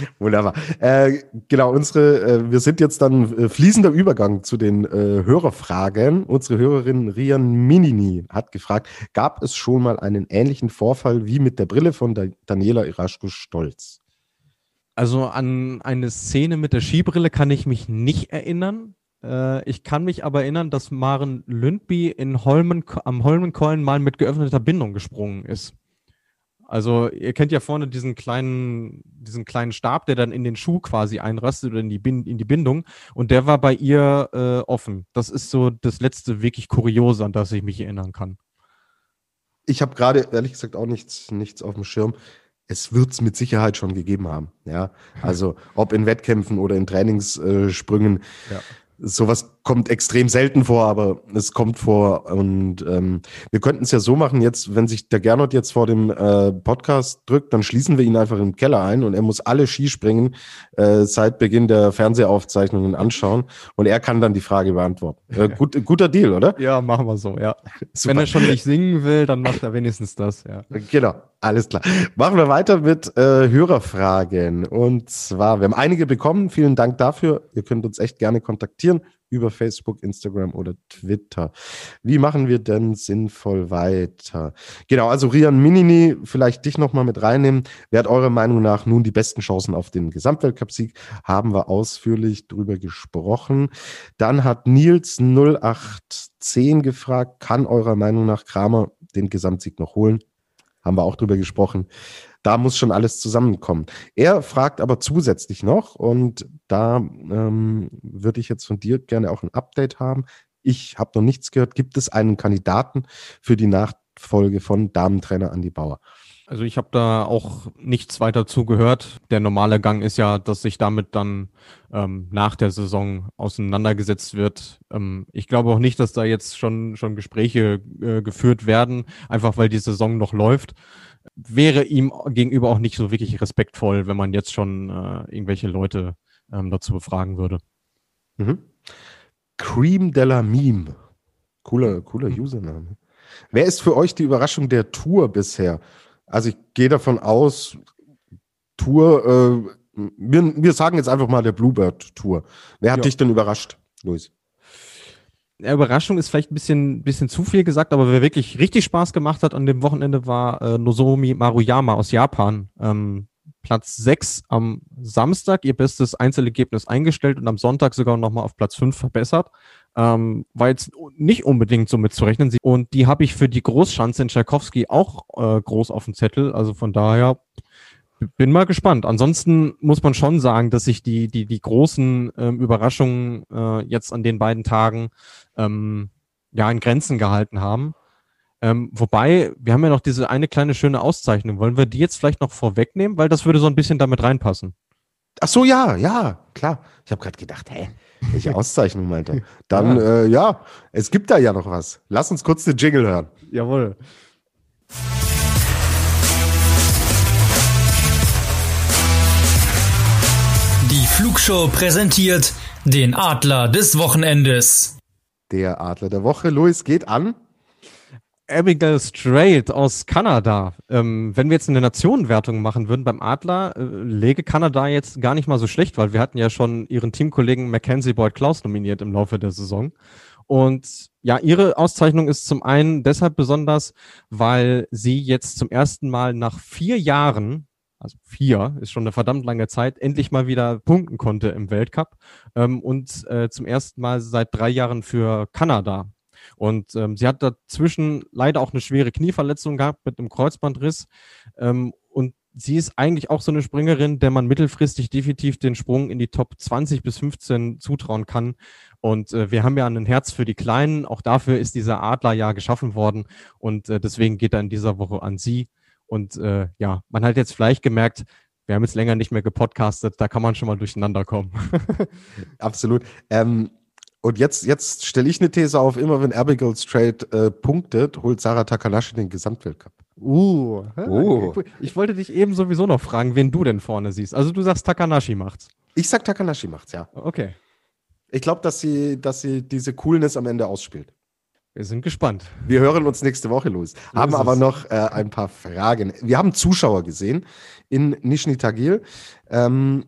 Speaker 2: Wunderbar. Äh, genau, unsere, äh, wir sind jetzt dann äh, fließender Übergang zu den äh, Hörerfragen. Unsere Hörerin Rian Minini hat gefragt, gab es schon mal einen ähnlichen Vorfall wie mit der Brille von da Daniela Iraschko-Stolz?
Speaker 3: Also an eine Szene mit der Skibrille kann ich mich nicht erinnern. Äh, ich kann mich aber erinnern, dass Maren Lündby in Holmen, am Holmenkollen mal mit geöffneter Bindung gesprungen ist. Also ihr kennt ja vorne diesen kleinen, diesen kleinen Stab, der dann in den Schuh quasi einrastet oder in die, Bin in die Bindung. Und der war bei ihr äh, offen. Das ist so das letzte wirklich Kuriose, an das ich mich erinnern kann.
Speaker 2: Ich habe gerade ehrlich gesagt auch nichts, nichts auf dem Schirm. Es wird es mit Sicherheit schon gegeben haben. Ja, also ob in Wettkämpfen oder in Trainingssprüngen. Ja sowas kommt extrem selten vor, aber es kommt vor. Und ähm, wir könnten es ja so machen, jetzt, wenn sich der Gernot jetzt vor dem äh, Podcast drückt, dann schließen wir ihn einfach im Keller ein und er muss alle Skispringen äh, seit Beginn der Fernsehaufzeichnungen anschauen und er kann dann die Frage beantworten. Äh, gut, guter Deal, oder?
Speaker 3: Ja, machen wir so, ja. Super. Wenn er schon nicht singen will, dann macht er wenigstens das, ja.
Speaker 2: Genau. Alles klar. Machen wir weiter mit äh, Hörerfragen. Und zwar, wir haben einige bekommen. Vielen Dank dafür. Ihr könnt uns echt gerne kontaktieren über Facebook, Instagram oder Twitter. Wie machen wir denn sinnvoll weiter? Genau, also Rian Minini, vielleicht dich nochmal mit reinnehmen. Wer hat eurer Meinung nach nun die besten Chancen auf den Gesamtweltcupsieg? Haben wir ausführlich drüber gesprochen. Dann hat Nils 0810 gefragt, kann eurer Meinung nach Kramer den Gesamtsieg noch holen? haben wir auch drüber gesprochen. Da muss schon alles zusammenkommen. Er fragt aber zusätzlich noch, und da ähm, würde ich jetzt von dir gerne auch ein Update haben. Ich habe noch nichts gehört. Gibt es einen Kandidaten für die Nachfolge von Damentrainer Andi Bauer?
Speaker 3: Also ich habe da auch nichts weiter zugehört. Der normale Gang ist ja, dass sich damit dann ähm, nach der Saison auseinandergesetzt wird. Ähm, ich glaube auch nicht, dass da jetzt schon, schon Gespräche äh, geführt werden, einfach weil die Saison noch läuft. Wäre ihm gegenüber auch nicht so wirklich respektvoll, wenn man jetzt schon äh, irgendwelche Leute ähm, dazu befragen würde.
Speaker 2: Mhm. Cream de la Meme. Cooler, cooler mhm. Username. Wer ist für euch die Überraschung der Tour bisher? Also ich gehe davon aus, Tour, äh, wir, wir sagen jetzt einfach mal der Bluebird Tour. Wer hat ja. dich denn überrascht, Luis?
Speaker 3: Ja, Überraschung ist vielleicht ein bisschen, bisschen zu viel gesagt, aber wer wirklich richtig Spaß gemacht hat an dem Wochenende war äh, Nozomi Maruyama aus Japan. Ähm, Platz 6 am Samstag, ihr bestes Einzelergebnis eingestellt und am Sonntag sogar nochmal auf Platz 5 verbessert. Ähm, war jetzt nicht unbedingt so mitzurechnen. Und die habe ich für die Großschanze in Tchaikovsky auch äh, groß auf dem Zettel. Also von daher bin mal gespannt. Ansonsten muss man schon sagen, dass sich die, die, die großen ähm, Überraschungen äh, jetzt an den beiden Tagen ähm, ja in Grenzen gehalten haben. Ähm, wobei, wir haben ja noch diese eine kleine schöne Auszeichnung. Wollen wir die jetzt vielleicht noch vorwegnehmen? Weil das würde so ein bisschen damit reinpassen.
Speaker 2: Ach so, ja, ja, klar. Ich habe gerade gedacht, hä, welche Auszeichnung meinte er? Dann, ja. Äh, ja, es gibt da ja noch was. Lass uns kurz den Jingle hören.
Speaker 3: Jawohl.
Speaker 1: Flugshow präsentiert den Adler des Wochenendes.
Speaker 2: Der Adler der Woche, Luis, geht an
Speaker 3: Abigail Strait aus Kanada. Ähm, wenn wir jetzt eine Nationenwertung machen würden beim Adler, äh, lege Kanada jetzt gar nicht mal so schlecht, weil wir hatten ja schon ihren Teamkollegen Mackenzie Boyd Klaus nominiert im Laufe der Saison. Und ja, ihre Auszeichnung ist zum einen deshalb besonders, weil sie jetzt zum ersten Mal nach vier Jahren, also vier ist schon eine verdammt lange Zeit, endlich mal wieder punkten konnte im Weltcup ähm, und äh, zum ersten Mal seit drei Jahren für Kanada und ähm, sie hat dazwischen leider auch eine schwere Knieverletzung gehabt mit einem Kreuzbandriss. Ähm, und sie ist eigentlich auch so eine Springerin, der man mittelfristig definitiv den Sprung in die Top 20 bis 15 zutrauen kann. Und äh, wir haben ja ein Herz für die Kleinen. Auch dafür ist dieser Adler ja geschaffen worden. Und äh, deswegen geht er in dieser Woche an sie. Und äh, ja, man hat jetzt vielleicht gemerkt, wir haben jetzt länger nicht mehr gepodcastet, da kann man schon mal durcheinander kommen.
Speaker 2: Absolut. Ähm, und jetzt, jetzt stelle ich eine These auf, immer wenn Abigail Strait äh, punktet, holt Sarah Takanashi den Gesamtweltcup.
Speaker 3: Uh, oh. ich wollte dich eben sowieso noch fragen, wen du denn vorne siehst. Also du sagst, Takanashi macht's.
Speaker 2: Ich sag, Takanashi macht's, ja.
Speaker 3: Okay.
Speaker 2: Ich glaube, dass sie, dass sie diese Coolness am Ende ausspielt.
Speaker 3: Wir sind gespannt.
Speaker 2: Wir hören uns nächste Woche los. So haben aber noch äh, ein paar Fragen. Wir haben Zuschauer gesehen in Nishni Tagil. Ähm,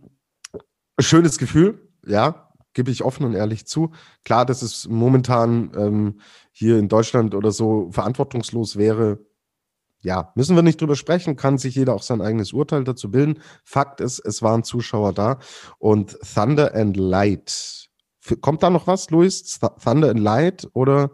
Speaker 2: schönes Gefühl, ja gebe ich offen und ehrlich zu. Klar, dass es momentan ähm, hier in Deutschland oder so verantwortungslos wäre. Ja, müssen wir nicht drüber sprechen, kann sich jeder auch sein eigenes Urteil dazu bilden. Fakt ist, es waren Zuschauer da und Thunder and Light. Kommt da noch was, Luis? Thunder and Light oder?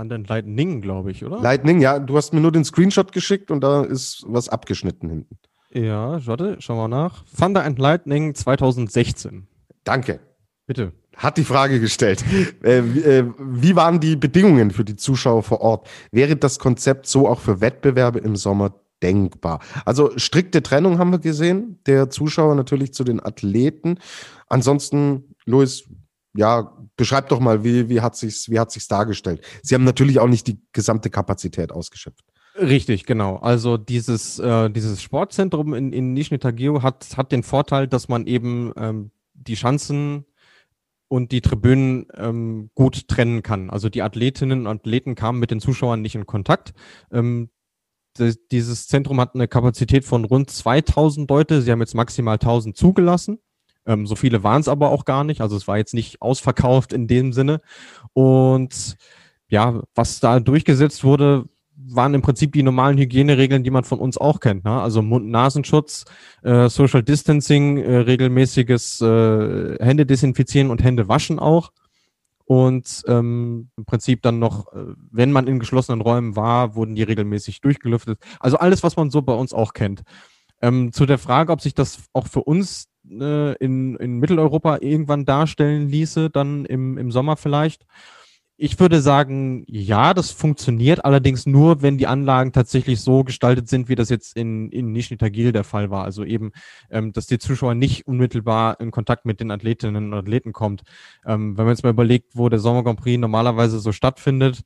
Speaker 3: Thunder Lightning, glaube ich, oder?
Speaker 2: Lightning, ja. Du hast mir nur den Screenshot geschickt und da ist was abgeschnitten hinten.
Speaker 3: Ja, warte, schauen wir nach. Thunder and Lightning 2016.
Speaker 2: Danke.
Speaker 3: Bitte.
Speaker 2: Hat die Frage gestellt. äh, äh, wie waren die Bedingungen für die Zuschauer vor Ort? Wäre das Konzept so auch für Wettbewerbe im Sommer denkbar? Also strikte Trennung haben wir gesehen, der Zuschauer natürlich zu den Athleten. Ansonsten, Luis, ja, beschreib doch mal, wie, wie hat sich's, wie hat sich's dargestellt? Sie haben natürlich auch nicht die gesamte Kapazität ausgeschöpft.
Speaker 3: Richtig, genau. Also dieses, äh, dieses Sportzentrum in, in Nizhny Tagil hat, hat den Vorteil, dass man eben ähm, die Chancen und die Tribünen ähm, gut trennen kann. Also die Athletinnen und Athleten kamen mit den Zuschauern nicht in Kontakt. Ähm, dieses Zentrum hat eine Kapazität von rund 2000 Leute. Sie haben jetzt maximal 1000 zugelassen. Ähm, so viele waren es aber auch gar nicht. Also es war jetzt nicht ausverkauft in dem Sinne. Und ja, was da durchgesetzt wurde, waren im Prinzip die normalen Hygieneregeln, die man von uns auch kennt. Ne? Also Mund-Nasenschutz, äh, Social Distancing, äh, regelmäßiges äh, Hände desinfizieren und Hände waschen auch. Und ähm, im Prinzip dann noch, äh, wenn man in geschlossenen Räumen war, wurden die regelmäßig durchgelüftet. Also alles, was man so bei uns auch kennt. Ähm, zu der Frage, ob sich das auch für uns äh, in, in Mitteleuropa irgendwann darstellen ließe, dann im, im Sommer vielleicht ich würde sagen, ja, das funktioniert allerdings nur, wenn die Anlagen tatsächlich so gestaltet sind, wie das jetzt in, in Nizhny Tagil der Fall war. Also eben, ähm, dass die Zuschauer nicht unmittelbar in Kontakt mit den Athletinnen und Athleten kommt. Ähm, wenn man jetzt mal überlegt, wo der Sommer Grand Prix normalerweise so stattfindet,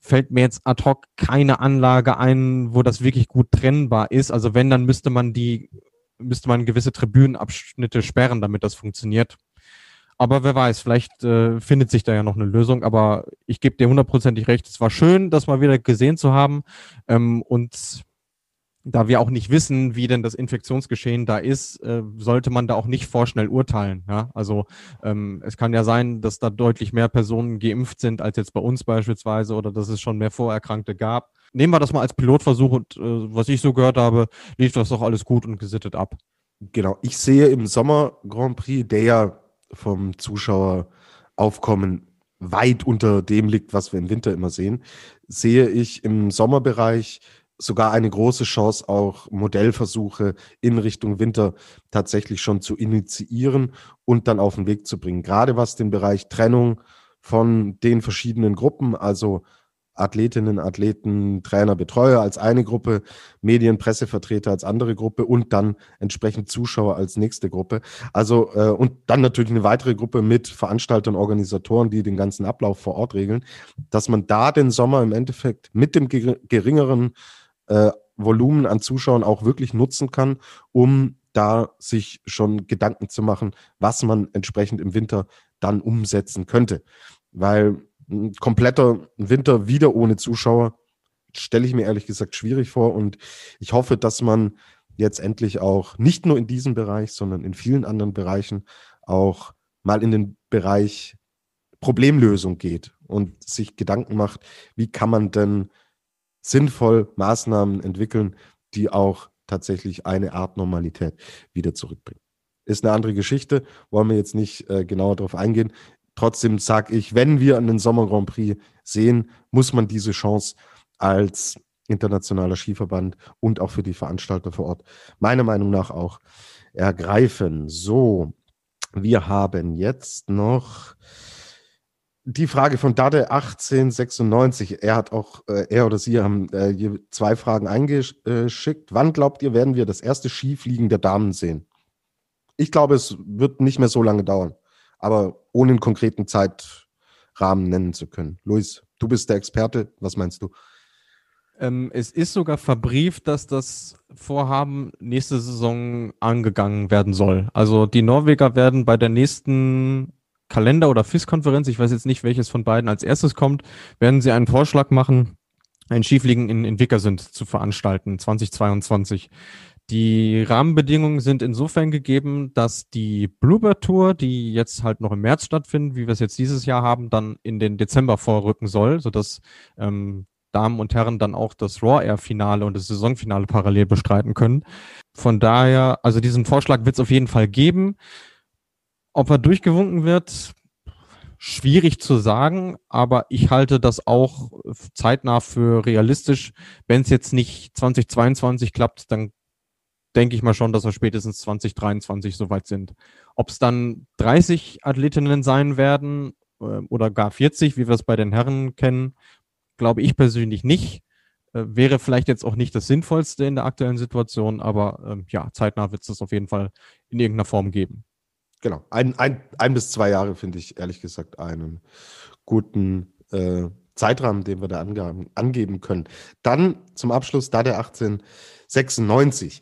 Speaker 3: fällt mir jetzt ad hoc keine Anlage ein, wo das wirklich gut trennbar ist. Also wenn, dann müsste man die, müsste man gewisse Tribünenabschnitte sperren, damit das funktioniert. Aber wer weiß, vielleicht äh, findet sich da ja noch eine Lösung. Aber ich gebe dir hundertprozentig recht. Es war schön, das mal wieder gesehen zu haben. Ähm, und da wir auch nicht wissen, wie denn das Infektionsgeschehen da ist, äh, sollte man da auch nicht vorschnell urteilen. Ja? Also ähm, es kann ja sein, dass da deutlich mehr Personen geimpft sind als jetzt bei uns beispielsweise oder dass es schon mehr Vorerkrankte gab. Nehmen wir das mal als Pilotversuch und äh, was ich so gehört habe, lief das doch alles gut und gesittet ab.
Speaker 2: Genau, ich sehe im Sommer Grand Prix, der ja vom Zuschaueraufkommen weit unter dem liegt, was wir im Winter immer sehen, sehe ich im Sommerbereich sogar eine große Chance, auch Modellversuche in Richtung Winter tatsächlich schon zu initiieren und dann auf den Weg zu bringen. Gerade was den Bereich Trennung von den verschiedenen Gruppen, also Athletinnen, Athleten, Trainer, Betreuer als eine Gruppe, Medien, Pressevertreter als andere Gruppe und dann entsprechend Zuschauer als nächste Gruppe. Also äh, und dann natürlich eine weitere Gruppe mit Veranstaltern, Organisatoren, die den ganzen Ablauf vor Ort regeln, dass man da den Sommer im Endeffekt mit dem geringeren äh, Volumen an Zuschauern auch wirklich nutzen kann, um da sich schon Gedanken zu machen, was man entsprechend im Winter dann umsetzen könnte. Weil ein kompletter Winter wieder ohne Zuschauer stelle ich mir ehrlich gesagt schwierig vor und ich hoffe, dass man jetzt endlich auch nicht nur in diesem Bereich, sondern in vielen anderen Bereichen auch mal in den Bereich Problemlösung geht und sich Gedanken macht, wie kann man denn sinnvoll Maßnahmen entwickeln, die auch tatsächlich eine Art Normalität wieder zurückbringen. Ist eine andere Geschichte, wollen wir jetzt nicht äh, genauer darauf eingehen. Trotzdem sage ich, wenn wir einen Sommer Grand Prix sehen, muss man diese Chance als internationaler Skiverband und auch für die Veranstalter vor Ort meiner Meinung nach auch ergreifen. So, wir haben jetzt noch die Frage von Dade 1896. Er hat auch, äh, er oder sie haben äh, zwei Fragen eingeschickt. Wann glaubt ihr, werden wir das erste Skifliegen der Damen sehen? Ich glaube, es wird nicht mehr so lange dauern aber ohne einen konkreten Zeitrahmen nennen zu können. Luis, du bist der Experte. Was meinst du?
Speaker 3: Ähm, es ist sogar verbrieft, dass das Vorhaben nächste Saison angegangen werden soll. Also die Norweger werden bei der nächsten Kalender- oder FIS-Konferenz, ich weiß jetzt nicht, welches von beiden als erstes kommt, werden sie einen Vorschlag machen, ein Skifliegen in, in Wickersund zu veranstalten, 2022. Die Rahmenbedingungen sind insofern gegeben, dass die Bluebird Tour, die jetzt halt noch im März stattfindet, wie wir es jetzt dieses Jahr haben, dann in den Dezember vorrücken soll, sodass ähm, Damen und Herren dann auch das Raw Air Finale und das Saisonfinale parallel bestreiten können. Von daher, also diesen Vorschlag wird es auf jeden Fall geben. Ob er durchgewunken wird, schwierig zu sagen, aber ich halte das auch zeitnah für realistisch. Wenn es jetzt nicht 2022 klappt, dann denke ich mal schon, dass wir spätestens 2023 soweit sind. Ob es dann 30 Athletinnen sein werden äh, oder gar 40, wie wir es bei den Herren kennen, glaube ich persönlich nicht. Äh, wäre vielleicht jetzt auch nicht das Sinnvollste in der aktuellen Situation, aber äh, ja, zeitnah wird es das auf jeden Fall in irgendeiner Form geben.
Speaker 2: Genau, ein, ein, ein bis zwei Jahre finde ich ehrlich gesagt einen guten äh, Zeitrahmen, den wir da angeben, angeben können. Dann zum Abschluss, da der 1896.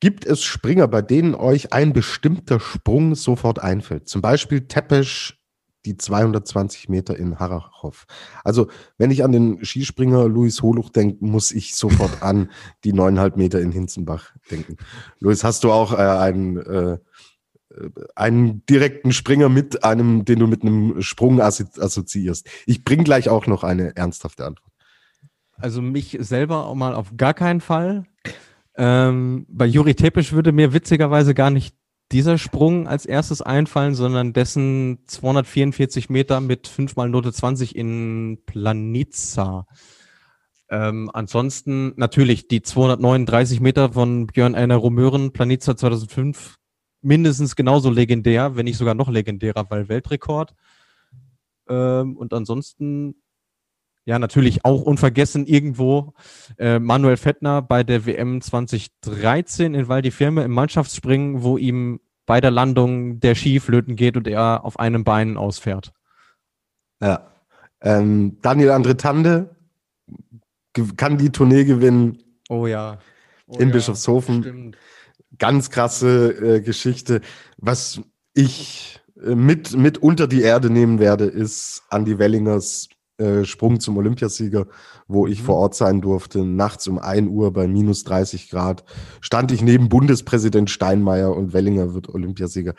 Speaker 2: Gibt es Springer, bei denen euch ein bestimmter Sprung sofort einfällt? Zum Beispiel Tepesch, die 220 Meter in Harachow. Also, wenn ich an den Skispringer Luis Holuch denke, muss ich sofort an die neuneinhalb Meter in Hinzenbach denken. Luis, hast du auch äh, einen, äh, einen direkten Springer mit einem, den du mit einem Sprung assoziierst? Ich bringe gleich auch noch eine ernsthafte Antwort.
Speaker 3: Also mich selber auch mal auf gar keinen Fall. Ähm, bei Juri Tepisch würde mir witzigerweise gar nicht dieser Sprung als erstes einfallen, sondern dessen 244 Meter mit 5 mal Note 20 in Planica. Ähm, ansonsten natürlich die 239 Meter von Björn Einer Romören, Planica 2005, mindestens genauso legendär, wenn nicht sogar noch legendärer, weil Weltrekord. Ähm, und ansonsten, ja, natürlich auch unvergessen irgendwo äh, Manuel Fettner bei der WM 2013 in Val di Firme im Mannschaftsspringen, wo ihm bei der Landung der Ski flöten geht und er auf einem Bein ausfährt.
Speaker 2: Ja. Ähm, Daniel Andretande kann die Tournee gewinnen.
Speaker 3: Oh ja. Oh
Speaker 2: in
Speaker 3: ja,
Speaker 2: Bischofshofen.
Speaker 3: Stimmt.
Speaker 2: Ganz krasse äh, Geschichte. Was ich äh, mit, mit unter die Erde nehmen werde, ist Andy Wellingers äh, Sprung zum Olympiasieger, wo ich
Speaker 3: Mhm.
Speaker 2: vor Ort sein durfte. Nachts um 1 Uhr bei minus 30 Grad stand ich neben Bundespräsident Steinmeier und Wellinger wird Olympiasieger.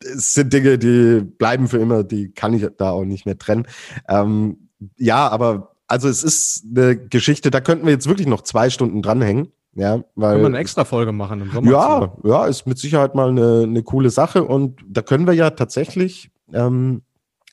Speaker 2: Es sind Dinge, die bleiben für immer, die kann ich da auch nicht mehr trennen. Ähm, ja, aber also es ist eine Geschichte, da könnten wir jetzt wirklich noch zwei Stunden dranhängen. Ja, weil
Speaker 3: Können wir eine extra Folge machen im Sommer?
Speaker 2: ja, ja, ist mit Sicherheit mal eine, eine coole Sache und da können wir ja tatsächlich, ähm,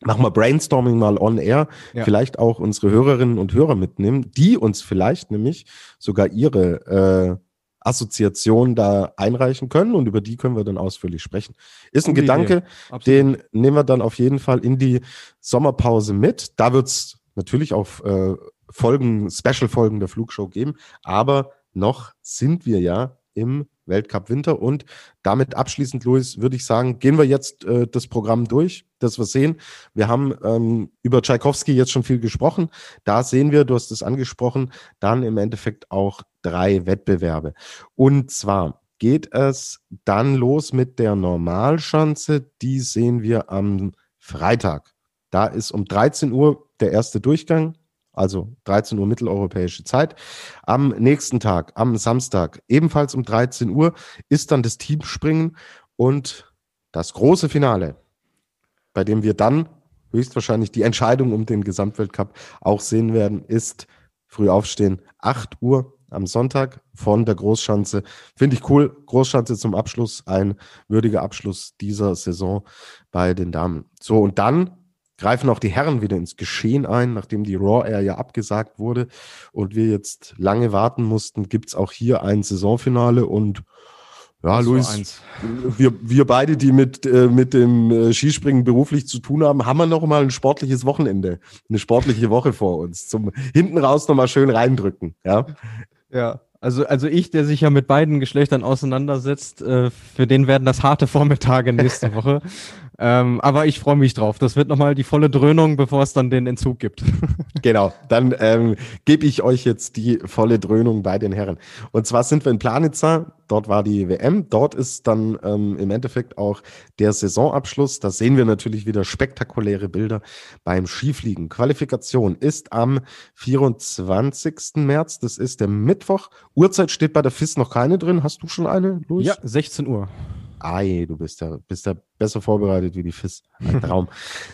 Speaker 2: machen wir Brainstorming mal on air,
Speaker 3: Ja.
Speaker 2: vielleicht auch unsere Hörerinnen und Hörer mitnehmen, die uns vielleicht nämlich sogar ihre äh, Assoziation da einreichen können und über die können wir dann ausführlich sprechen. Ist ein
Speaker 3: Gute
Speaker 2: Gedanke, den nehmen wir dann auf jeden Fall in die Sommerpause mit. Da wird es natürlich auch äh, Folgen, Special-Folgen der Flugshow geben, aber noch sind wir ja im Weltcup Winter und damit abschließend, Luis, würde ich sagen, gehen wir jetzt äh, das Programm durch, das wir sehen. Wir haben ähm, über Tschaikowski jetzt schon viel gesprochen. Da sehen wir, du hast es angesprochen, dann im Endeffekt auch drei Wettbewerbe. Und zwar geht es dann los mit der Normalschanze. Die sehen wir am Freitag. Da ist um 13 Uhr der erste Durchgang, also 13 Uhr mitteleuropäische Zeit. Am nächsten Tag, am Samstag, ebenfalls um 13 Uhr, ist dann das Teamspringen und das große Finale, bei dem wir dann höchstwahrscheinlich die Entscheidung um den Gesamtweltcup auch sehen werden, ist früh aufstehen, 8 Uhr am Sonntag von der Großschanze. Finde ich cool. Großschanze zum Abschluss, ein würdiger Abschluss dieser Saison bei den Damen. So, und dann greifen auch die Herren wieder ins Geschehen ein, nachdem die Raw Air ja abgesagt wurde und wir jetzt lange warten mussten, gibt es auch hier ein Saisonfinale und ja,
Speaker 3: Das
Speaker 2: Luis, wir, wir beide, die mit, äh, mit dem äh, Skispringen beruflich zu tun haben, haben wir noch mal ein sportliches Wochenende, eine sportliche Woche vor uns. Zum hinten raus noch mal schön reindrücken. Ja,
Speaker 3: Ja, also, also ich, der sich ja mit beiden Geschlechtern auseinandersetzt, äh, für den werden das harte Vormittage nächste Woche. Ähm, aber ich freue mich drauf. Das wird nochmal die volle Dröhnung, bevor es dann den Entzug gibt.
Speaker 2: genau. Dann ähm, gebe ich euch jetzt die volle Dröhnung bei den Herren. Und zwar sind wir in Planitza. Dort war die WM. Dort ist dann ähm, im Endeffekt auch der Saisonabschluss. Da sehen wir natürlich wieder spektakuläre Bilder beim Skifliegen. Qualifikation ist am 24. März. Das ist der Mittwoch. Uhrzeit steht bei der FIS noch keine drin. Hast du schon eine, Luis?
Speaker 3: ja, 16 Uhr.
Speaker 2: Ei, du bist ja, bist ja besser vorbereitet wie die FIS. Ein Traum.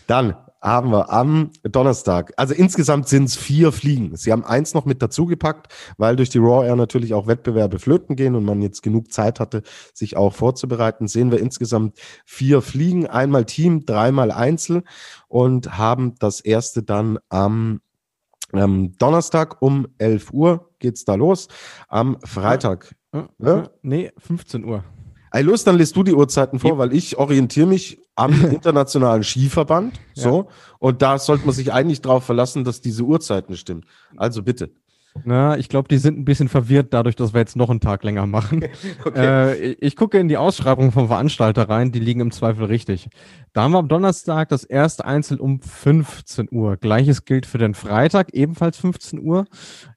Speaker 2: Dann haben wir am Donnerstag, also insgesamt sind es vier Fliegen. Sie haben eins noch mit dazugepackt, weil durch die Raw Air natürlich auch Wettbewerbe flöten gehen und man jetzt genug Zeit hatte, sich auch vorzubereiten. Sehen wir insgesamt vier Fliegen, einmal Team, dreimal Einzel und haben das erste dann am ähm, Donnerstag um 11 Uhr geht's da los. Am Freitag
Speaker 3: Äh,
Speaker 2: Ja?
Speaker 3: äh, Nee, 15 Uhr.
Speaker 2: Ey, los, dann lässt du die Uhrzeiten vor,
Speaker 3: Ja.
Speaker 2: weil ich orientiere mich am internationalen Skiverband. So. Und da sollte man sich eigentlich darauf verlassen, dass diese Uhrzeiten stimmen. Also bitte.
Speaker 3: Na, ich glaube, die sind ein bisschen verwirrt dadurch, dass wir jetzt noch einen Tag länger machen. Äh, ich- ich gucke in die Ausschreibung vom Veranstalter rein, die liegen im Zweifel richtig. Da haben wir am Donnerstag das erste Einzel um 15 Uhr. Gleiches gilt für den Freitag, ebenfalls 15 Uhr.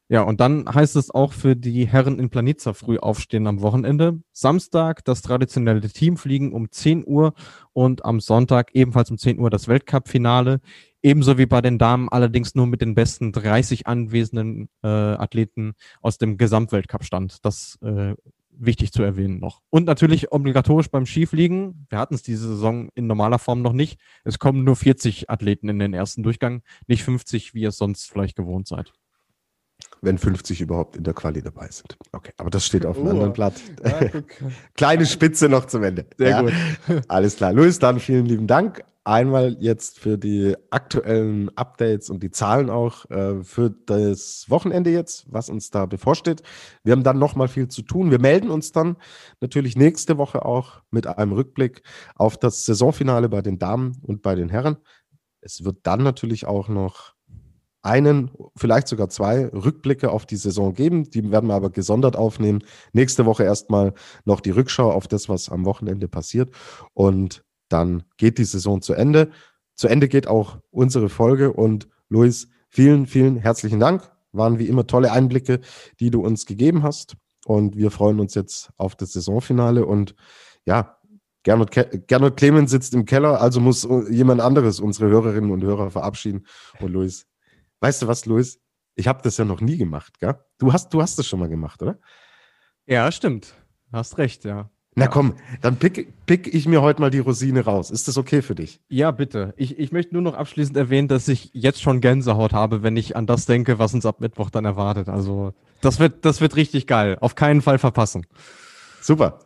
Speaker 3: Ja, und dann heißt es auch für die Herren in Planitza früh aufstehen am Wochenende. Samstag das traditionelle Teamfliegen um 10 Uhr und am Sonntag ebenfalls um 10 Uhr das Weltcup-Finale. Ebenso wie bei den Damen, allerdings nur mit den besten 30 anwesenden äh, Athleten aus dem Gesamtweltcup-Stand. Das äh, wichtig zu erwähnen noch. Und natürlich obligatorisch beim Skifliegen. Wir hatten es diese Saison in normaler Form noch nicht. Es kommen nur 40 Athleten in den ersten Durchgang, nicht 50, wie ihr es sonst vielleicht gewohnt seid.
Speaker 2: Wenn 50 überhaupt in der Quali dabei sind. Okay, aber das steht auf einem
Speaker 3: Oh.
Speaker 2: anderen Blatt. Kleine Spitze noch zum Ende.
Speaker 3: Sehr gut.
Speaker 2: Alles klar. Luis, dann vielen lieben Dank. Einmal jetzt für die aktuellen Updates und die Zahlen auch äh, für das Wochenende jetzt, was uns da bevorsteht. Wir haben dann nochmal viel zu tun. Wir melden uns dann natürlich nächste Woche auch mit einem Rückblick auf das Saisonfinale bei den Damen und bei den Herren. Es wird dann natürlich auch noch einen, vielleicht sogar zwei Rückblicke auf die Saison geben. Die werden wir aber gesondert aufnehmen. Nächste Woche erstmal noch die Rückschau auf das, was am Wochenende passiert. Und dann geht die Saison zu Ende. Zu Ende geht auch unsere Folge. Und Luis, vielen, vielen herzlichen Dank. Waren wie immer tolle Einblicke, die du uns gegeben hast. Und wir freuen uns jetzt auf das Saisonfinale. Und ja, Gernot, Ke Gernot Clemens sitzt im Keller, also muss jemand anderes unsere Hörerinnen und Hörer verabschieden. Und Luis, weißt du was, Luis? Ich habe das ja noch nie gemacht, gell? Du hast, du hast das schon mal gemacht, oder?
Speaker 3: Ja, stimmt. Hast recht, ja.
Speaker 2: Na komm, dann pick, pick ich mir heute mal die Rosine raus. Ist das okay für dich?
Speaker 3: Ja, bitte. Ich, ich möchte nur noch abschließend erwähnen, dass ich jetzt schon Gänsehaut habe, wenn ich an das denke, was uns ab Mittwoch dann erwartet. Also, das wird, das wird richtig geil. Auf keinen Fall verpassen.
Speaker 2: Super.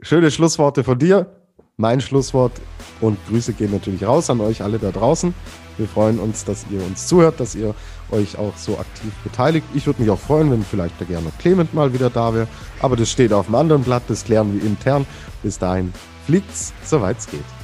Speaker 2: Schöne Schlussworte von dir. Mein Schlusswort und Grüße gehen natürlich raus an euch alle da draußen. Wir freuen uns, dass ihr uns zuhört, dass ihr euch auch so aktiv beteiligt. Ich würde mich auch freuen, wenn vielleicht der Gernot Clement mal wieder da wäre. Aber das steht auf dem anderen Blatt, das klären wir intern. Bis dahin fliegt's, soweit es geht.